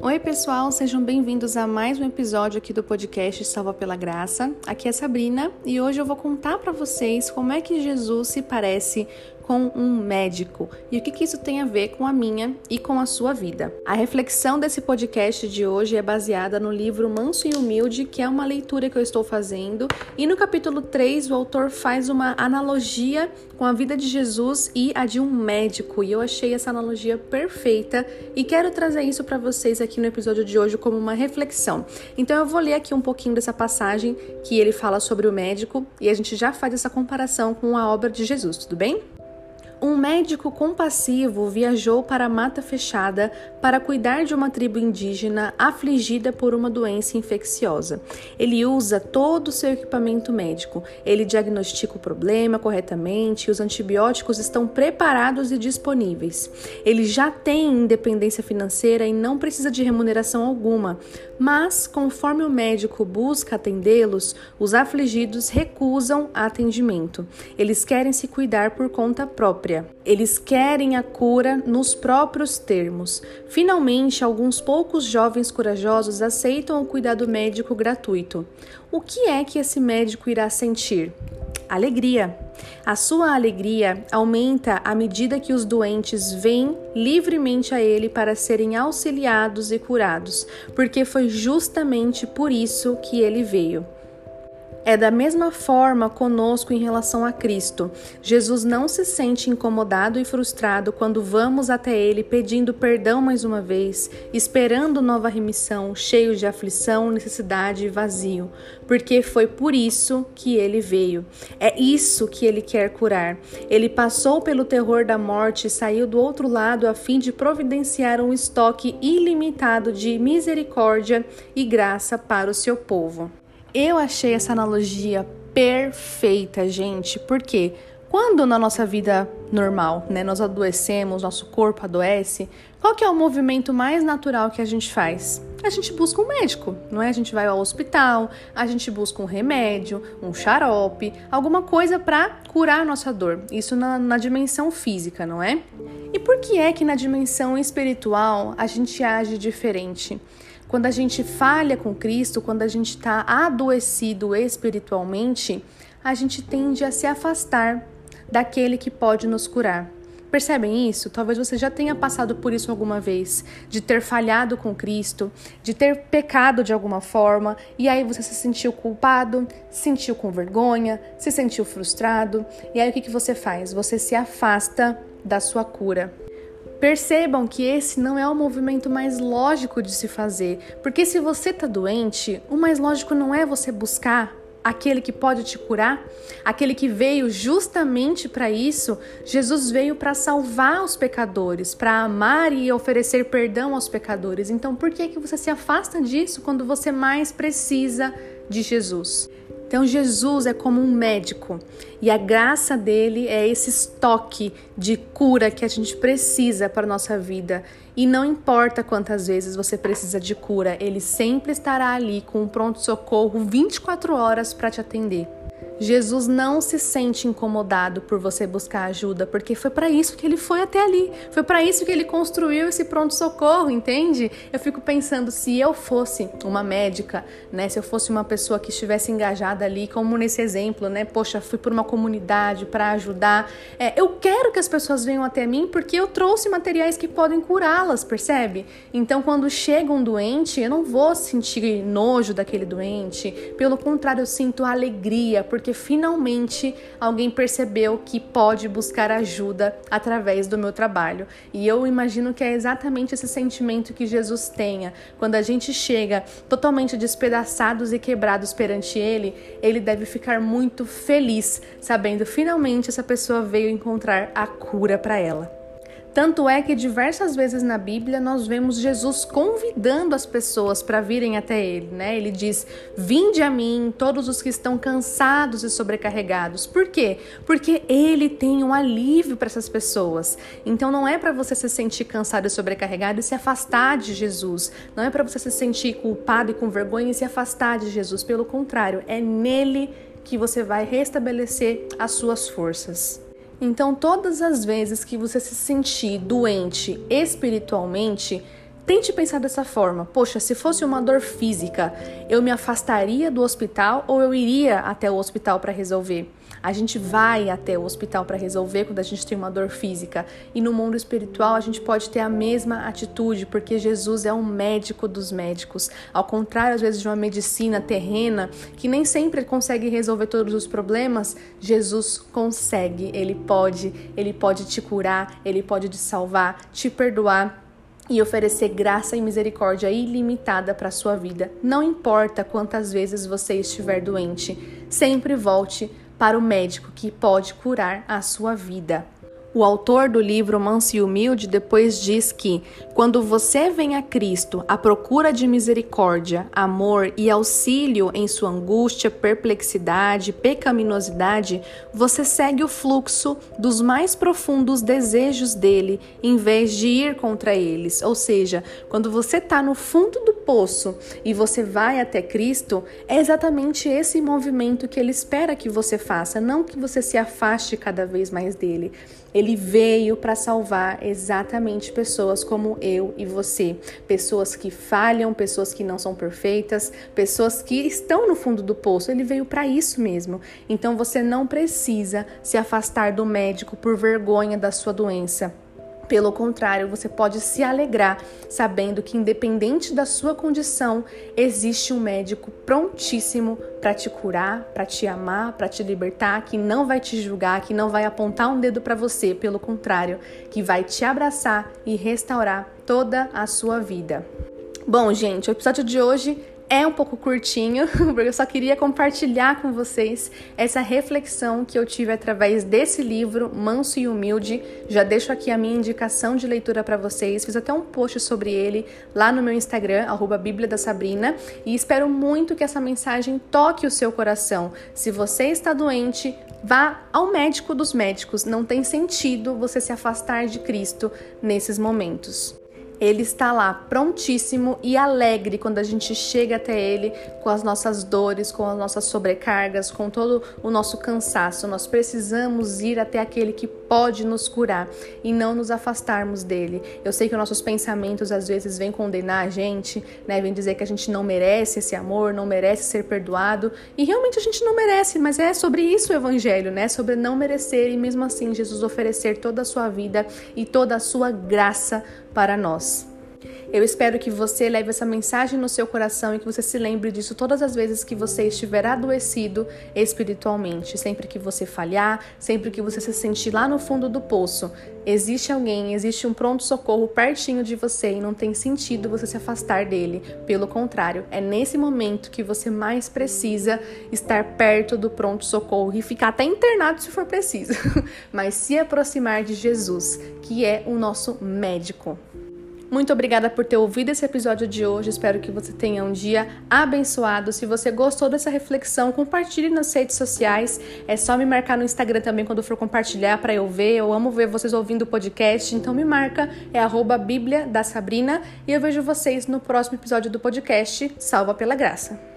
Oi, pessoal, sejam bem-vindos a mais um episódio aqui do podcast Salva pela Graça. Aqui é Sabrina e hoje eu vou contar para vocês como é que Jesus se parece com um médico e o que, que isso tem a ver com a minha e com a sua vida. A reflexão desse podcast de hoje é baseada no livro Manso e Humilde, que é uma leitura que eu estou fazendo, e no capítulo 3 o autor faz uma analogia com a vida de Jesus e a de um médico, e eu achei essa analogia perfeita e quero trazer isso para vocês aqui no episódio de hoje como uma reflexão. Então eu vou ler aqui um pouquinho dessa passagem que ele fala sobre o médico e a gente já faz essa comparação com a obra de Jesus, tudo bem? Um médico compassivo viajou para a mata fechada para cuidar de uma tribo indígena afligida por uma doença infecciosa. Ele usa todo o seu equipamento médico. Ele diagnostica o problema corretamente os antibióticos estão preparados e disponíveis. Ele já tem independência financeira e não precisa de remuneração alguma. Mas, conforme o médico busca atendê-los, os afligidos recusam atendimento. Eles querem se cuidar por conta própria Eles querem a cura nos próprios termos. Finalmente, alguns poucos jovens corajosos aceitam o cuidado médico gratuito. O que é que esse médico irá sentir? Alegria. A sua alegria aumenta à medida que os doentes vêm livremente a ele para serem auxiliados e curados, porque foi justamente por isso que ele veio. É da mesma forma conosco em relação a Cristo. Jesus não se sente incomodado e frustrado quando vamos até Ele pedindo perdão mais uma vez, esperando nova remissão, cheio de aflição, necessidade e vazio, porque foi por isso que Ele veio. É isso que Ele quer curar. Ele passou pelo terror da morte e saiu do outro lado a fim de providenciar um estoque ilimitado de misericórdia e graça para o seu povo. Eu achei essa analogia perfeita, gente, porque quando na nossa vida normal, né, nós adoecemos, nosso corpo adoece, qual que é o movimento mais natural que a gente faz? A gente busca um médico, não é? A gente vai ao hospital, a gente busca um remédio, um xarope, alguma coisa para curar nossa dor. Isso na, na dimensão física, não é? E por que é que na dimensão espiritual a gente age diferente? Quando a gente falha com Cristo, quando a gente está adoecido espiritualmente, a gente tende a se afastar daquele que pode nos curar. Percebem isso? Talvez você já tenha passado por isso alguma vez, de ter falhado com Cristo, de ter pecado de alguma forma, e aí você se sentiu culpado, se sentiu com vergonha, se sentiu frustrado, e aí o que, que você faz? Você se afasta da sua cura. Percebam que esse não é o movimento mais lógico de se fazer, porque se você está doente, o mais lógico não é você buscar aquele que pode te curar, aquele que veio justamente para isso. Jesus veio para salvar os pecadores, para amar e oferecer perdão aos pecadores. Então, por que que você se afasta disso quando você mais precisa de Jesus? Então, Jesus é como um médico e a graça dele é esse estoque de cura que a gente precisa para a nossa vida. E não importa quantas vezes você precisa de cura, ele sempre estará ali com um pronto-socorro 24 horas para te atender. Jesus não se sente incomodado por você buscar ajuda, porque foi para isso que ele foi até ali. Foi para isso que ele construiu esse pronto-socorro, entende? Eu fico pensando se eu fosse uma médica, né, se eu fosse uma pessoa que estivesse engajada ali, como nesse exemplo, né? Poxa, fui por uma comunidade para ajudar. É, eu quero que as pessoas venham até mim porque eu trouxe materiais que podem curá-las, percebe? Então, quando chega um doente, eu não vou sentir nojo daquele doente. Pelo contrário, eu sinto alegria, porque porque finalmente alguém percebeu que pode buscar ajuda através do meu trabalho. E eu imagino que é exatamente esse sentimento que Jesus tenha. Quando a gente chega totalmente despedaçados e quebrados perante Ele, Ele deve ficar muito feliz, sabendo finalmente essa pessoa veio encontrar a cura para ela. Tanto é que diversas vezes na Bíblia nós vemos Jesus convidando as pessoas para virem até ele, né? Ele diz: "Vinde a mim, todos os que estão cansados e sobrecarregados". Por quê? Porque ele tem um alívio para essas pessoas. Então não é para você se sentir cansado e sobrecarregado e se afastar de Jesus. Não é para você se sentir culpado e com vergonha e se afastar de Jesus. Pelo contrário, é nele que você vai restabelecer as suas forças. Então, todas as vezes que você se sentir doente espiritualmente, Tente pensar dessa forma: poxa, se fosse uma dor física, eu me afastaria do hospital ou eu iria até o hospital para resolver? A gente vai até o hospital para resolver quando a gente tem uma dor física. E no mundo espiritual a gente pode ter a mesma atitude, porque Jesus é um médico dos médicos. Ao contrário, às vezes, de uma medicina terrena, que nem sempre consegue resolver todos os problemas, Jesus consegue, ele pode, ele pode te curar, ele pode te salvar, te perdoar e oferecer graça e misericórdia ilimitada para sua vida. Não importa quantas vezes você estiver doente, sempre volte para o médico que pode curar a sua vida. O autor do livro Manso e Humilde depois diz que, quando você vem a Cristo à procura de misericórdia, amor e auxílio em sua angústia, perplexidade, pecaminosidade, você segue o fluxo dos mais profundos desejos dele, em vez de ir contra eles. Ou seja, quando você está no fundo do poço e você vai até Cristo, é exatamente esse movimento que ele espera que você faça, não que você se afaste cada vez mais dele. Ele veio para salvar exatamente pessoas como eu e você, pessoas que falham, pessoas que não são perfeitas, pessoas que estão no fundo do poço. Ele veio para isso mesmo. Então você não precisa se afastar do médico por vergonha da sua doença. Pelo contrário, você pode se alegrar sabendo que, independente da sua condição, existe um médico prontíssimo para te curar, para te amar, para te libertar, que não vai te julgar, que não vai apontar um dedo para você, pelo contrário, que vai te abraçar e restaurar toda a sua vida. Bom, gente, o episódio de hoje é um pouco curtinho, porque eu só queria compartilhar com vocês essa reflexão que eu tive através desse livro, Manso e Humilde. Já deixo aqui a minha indicação de leitura para vocês. Fiz até um post sobre ele lá no meu Instagram, arroba Bíblia da Sabrina, e espero muito que essa mensagem toque o seu coração. Se você está doente, vá ao médico dos médicos. Não tem sentido você se afastar de Cristo nesses momentos. Ele está lá prontíssimo e alegre quando a gente chega até Ele com as nossas dores, com as nossas sobrecargas, com todo o nosso cansaço. Nós precisamos ir até aquele que pode nos curar e não nos afastarmos dele. Eu sei que os nossos pensamentos às vezes vêm condenar a gente, né? Vêm dizer que a gente não merece esse amor, não merece ser perdoado e realmente a gente não merece, mas é sobre isso o Evangelho, né? Sobre não merecer e mesmo assim Jesus oferecer toda a sua vida e toda a sua graça para nós. Eu espero que você leve essa mensagem no seu coração e que você se lembre disso todas as vezes que você estiver adoecido espiritualmente. Sempre que você falhar, sempre que você se sentir lá no fundo do poço, existe alguém, existe um pronto-socorro pertinho de você e não tem sentido você se afastar dele. Pelo contrário, é nesse momento que você mais precisa estar perto do pronto-socorro e ficar até internado se for preciso, mas se aproximar de Jesus, que é o nosso médico. Muito obrigada por ter ouvido esse episódio de hoje. Espero que você tenha um dia abençoado. Se você gostou dessa reflexão, compartilhe nas redes sociais. É só me marcar no Instagram também quando for compartilhar para eu ver. Eu amo ver vocês ouvindo o podcast, então me marca. É arroba Bíblia da Sabrina. E eu vejo vocês no próximo episódio do podcast Salva pela Graça.